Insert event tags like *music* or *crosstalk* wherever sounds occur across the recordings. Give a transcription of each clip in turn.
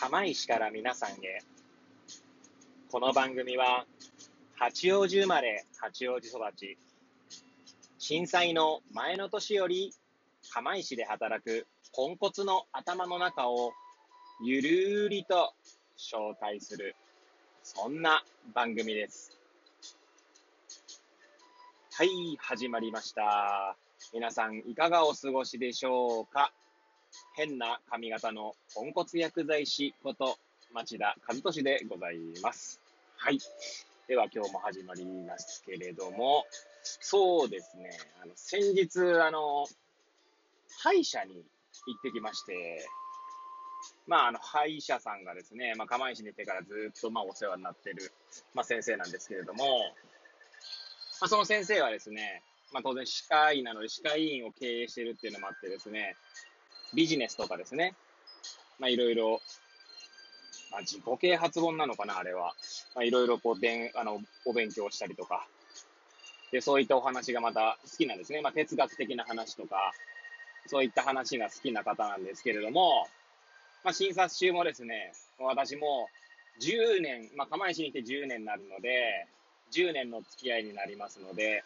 釜石から皆さんへ。この番組は、八王子生まれ、八王子育ち。震災の前の年より、釜石で働くポンコツの頭の中を、ゆるりと紹介する、そんな番組です。はい、始まりました。皆さん、いかがお過ごしでしょうか？変な髪型のポンコツ薬剤師こと町田和俊でございます。はい。では今日も始まりますけれども、そうですね、あの、先日、あの、歯医者に行ってきまして、まあ、あの、歯医者さんがですね、まあ、釜石に行ってからずっと、まあ、お世話になってる、まあ、先生なんですけれども、まあ、その先生はですね、まあ、当然歯科医なので歯科医院を経営してるっていうのもあってですね、ビジネスとかですね。まあ、いろいろ、まあ、自己啓発本なのかな、あれは。まあ、いろいろこう、でん、あの、お勉強したりとか。で、そういったお話がまた好きなんですね。まあ、哲学的な話とか、そういった話が好きな方なんですけれども、まあ、診察中もですね、私も10年、まあ、釜石に来て10年になるので、10年の付き合いになりますので、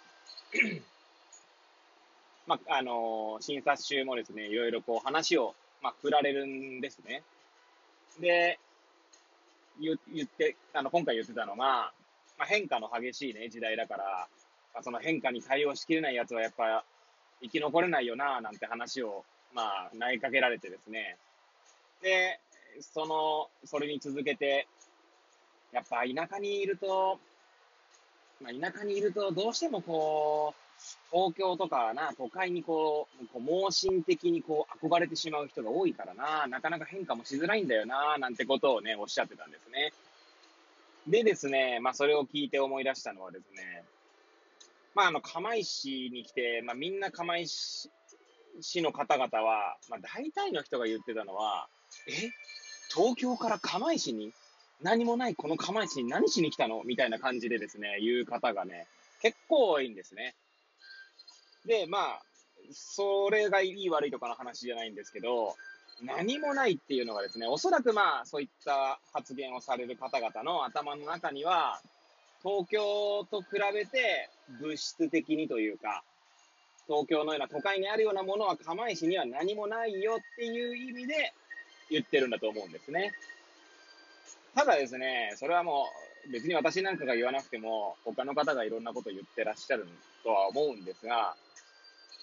まあ、あの、診察中もですね、いろいろこう話を、まあ、振られるんですね。で、言言って、あの、今回言ってたのが、まあ、変化の激しいね、時代だから、まあ、その変化に対応しきれない奴はやっぱ生き残れないよな、なんて話を、まあ、投げかけられてですね。で、その、それに続けて、やっぱ田舎にいると、まあ、田舎にいるとどうしてもこう、東京とかな、都会にこう、盲信的にこう憧れてしまう人が多いからな、なかなか変化もしづらいんだよな、なんてことをね、おっしゃってたんですね。でですね、まあそれを聞いて思い出したのはですね、まああの、釜石に来て、まあみんな釜石市の方々は、まあ大体の人が言ってたのは、え？東京から釜石に？何もないこの釜石に何しに来たの？みたいな感じでですね、言う方がね、結構多いんですね。で、まあ、それがいい悪いとかの話じゃないんですけど、何もないっていうのがですね、おそらくまあ、そういった発言をされる方々の頭の中には、東京と比べて物質的にというか、東京のような都会にあるようなものは釜石には何もないよっていう意味で言ってるんだと思うんですね。ただですね、それはもう別に私なんかが言わなくても他の方がいろんなこと言ってらっしゃるとは思うんですが、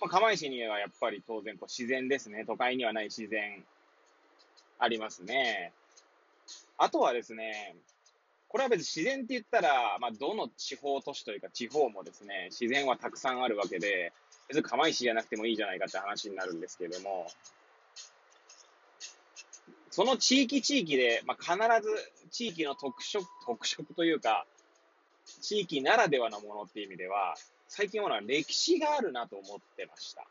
まあ、釜石にはやっぱり当然こう自然ですね。都会にはない自然ありますね。あとはですね、これは別に自然って言ったら、まあ、どの地方都市というか地方もですね、自然はたくさんあるわけで、別に釜石じゃなくてもいいじゃないかって話になるんですけれども、その地域地域で、まあ、必ず地域の特色、特色というか、地域ならではのものっていう意味では、最近は歴史があるなと思ってました。っ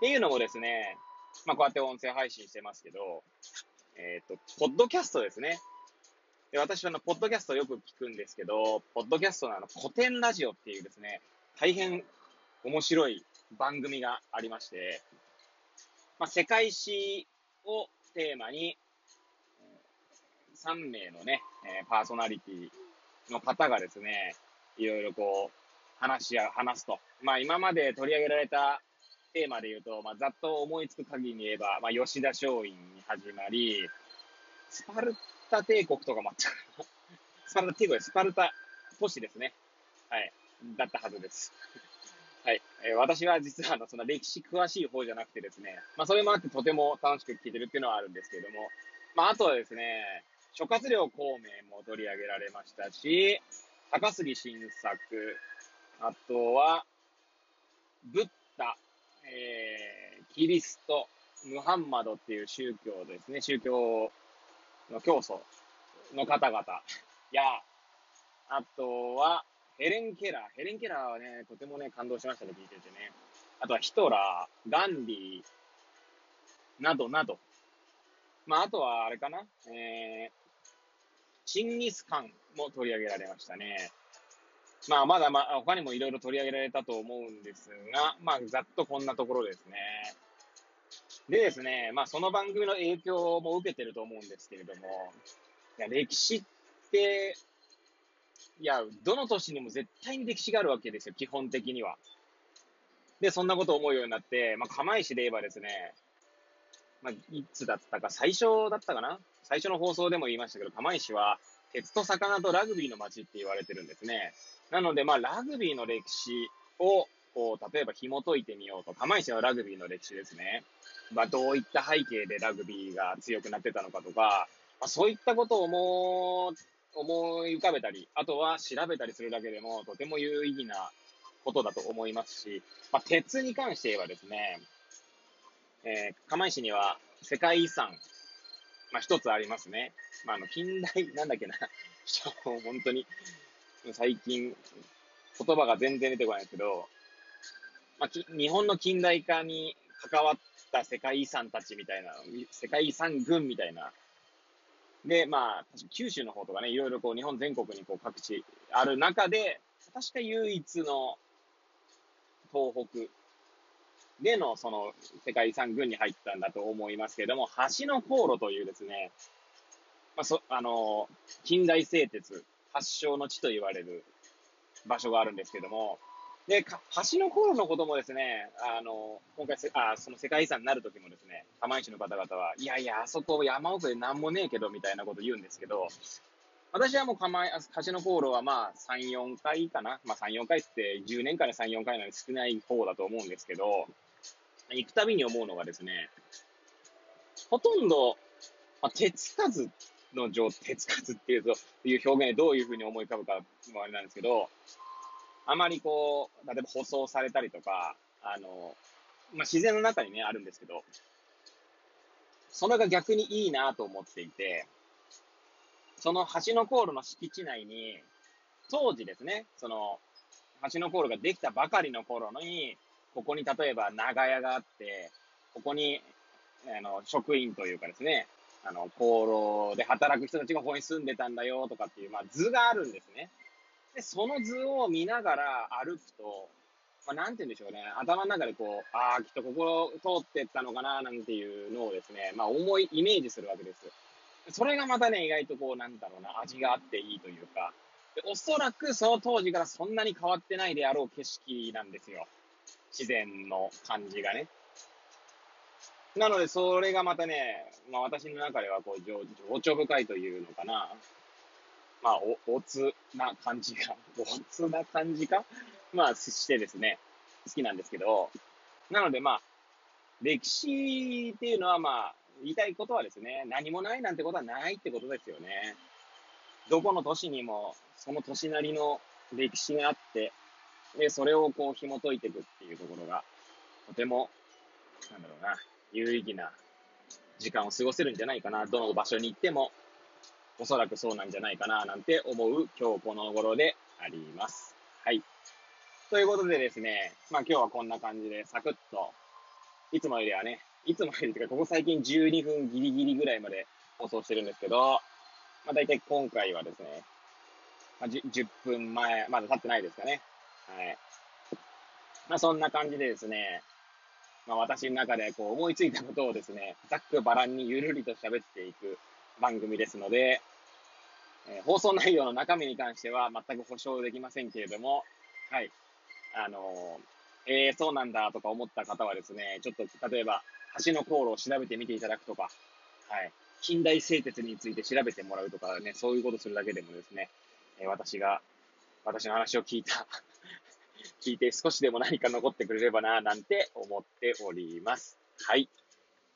ていうのもですね、まあこうやって音声配信してますけど、えっ、ー、と、ポッドキャストですね。で私はあの、ポッドキャストよく聞くんですけど、ポッドキャストのあの、古典ラジオっていうですね、大変面白い番組がありまして、まあ、世界史をテーマに、3名のね、パーソナリティの方がですね、いろいろこう、話や、話すと。まあ今まで取り上げられたテーマで言うと、まあざっと思いつく限りに言えば、まあ吉田松陰に始まり、スパルタ帝国とかもあった *laughs* スパルタ帝国スパルタ都市ですね。はい。だったはずです。はい。えー、私は実はあの、その歴史詳しい方じゃなくてですね、まあそれもあってとても楽しく聞いてるっていうのはあるんですけれども、まああとはですね、諸葛亮孔明も取り上げられましたし、高杉晋作、あとは、ブッダ、えー、キリスト、ムハンマドっていう宗教ですね、宗教の教祖の方々や、あとは、ヘレン・ケラー。ヘレン・ケラーはね、とてもね、感動しましたね、聞いててね。あとはヒトラー、ガンディー、などなど。まあ、あとは、あれかなえー、チンギスカンも取り上げられましたね。まあ、まだまあ、他にもいろいろ取り上げられたと思うんですが、まあ、ざっとこんなところですね。でですね、まあその番組の影響も受けてると思うんですけれども、いや歴史って、いや、どの年にも絶対に歴史があるわけですよ、基本的には。で、そんなことを思うようになって、まあ、釜石で言えばですね、まあ、いつだったか、最初だったかな？最初の放送でも言いましたけど、釜石は、鉄と魚とラグビーの街って言われてるんですね。なので、まあ、ラグビーの歴史を、こう、例えば紐解いてみようと。釜石のラグビーの歴史ですね。まあ、どういった背景でラグビーが強くなってたのかとか、まあ、そういったことを思思い浮かべたり、あとは調べたりするだけでもとても有意義なことだと思いますし、まあ、鉄に関して言えばですね、えー、釜石には世界遺産、まあ、一つありますね。まあ、あの、近代、*laughs* なんだっけな、*laughs* 本当に、最近、言葉が全然出てこないけど、まあ、日本の近代化に関わった世界遺産たちみたいな、世界遺産群みたいな。で、まあ、九州の方とかね、いろいろこう、日本全国にこう、各地ある中で、確か唯一の東北でのその世界遺産群に入ったんだと思いますけれども、橋の航路というですね、まあ、そ、あの、近代製鉄発祥の地と言われる場所があるんですけども、で、橋の頃のこともですね、あの、今回あ、その世界遺産になる時もですね、釜石の方々は、いやいや、あそこ山奥でなんもねえけど、みたいなこと言うんですけど、私はもう釜橋の航路はまあ3、4回かな？まあ3、4回って10年間で3、4回なので少ない方だと思うんですけど、行くたびに思うのがですね、ほとんど、まあ、手つかずの状、手つかずっていうと、いう表現でどういうふうに思い浮かぶかもあれなんですけど、あまりこう、例えば舗装されたりとか、あの、まあ、自然の中にね、あるんですけど、それが逆にいいなと思っていて、その橋の航路の敷地内に、当時ですね、その、橋の航路ができたばかりの頃に、ここに例えば長屋があって、ここに、あの、職員というかですね、あの、航路で働く人たちがここに住んでたんだよとかっていう、まあ図があるんですね。で、その図を見ながら歩くと、まあ、なんて言うんでしょうね、頭の中でこう、ああ、きっとここ通ってったのかな、なんていうのをですね、まあ思い、イメージするわけです。それがまたね、意外とこう、なんだろうな、味があっていいというか、でおそらくその当時からそんなに変わってないであろう景色なんですよ。自然の感じがね。なので、それがまたね、まあ私の中ではこう、情緒深いというのかな。まあ、お、おつな感じが、*laughs* おつな感じか？まあ、してですね、好きなんですけど、なのでまあ、歴史っていうのはまあ、言いたいことはですね、何もないなんてことはないってことですよね。どこの都市にも、その都市なりの歴史があって、で、それをこう紐解いていくっていうところが、とても、なんだろうな、有意義な時間を過ごせるんじゃないかな。どの場所に行っても、おそらくそうなんじゃないかな、なんて思う今日この頃であります。はい。ということでですね、まあ今日はこんな感じでサクッと、いつもよりはね、いつもよりというか、ここ最近12分ギリギリぐらいまで放送してるんですけど、まあ大体今回はですね、まあ、10分前、まだ経ってないですかね。はい。まあそんな感じでですね、まあ私の中でこう思いついたことをですね、ざっくばらんにゆるりと喋っていく番組ですので、えー、放送内容の中身に関しては全く保証できませんけれども、はい。あのー、えー、そうなんだとか思った方はですね、ちょっと例えば、橋の航路を調べてみていただくとか、はい。近代製鉄について調べてもらうとかね、そういうことするだけでもですね、え、私が、私の話を聞いた聞いて少しでも何か残ってくれればな、なんて思っております。はい。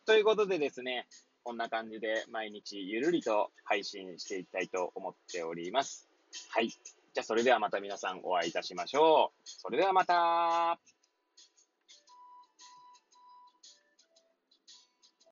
ということでですね、こんな感じで毎日ゆるりと配信していきたいと思っております。はい。じゃあそれではまた皆さんお会いいたしましょう。それではまた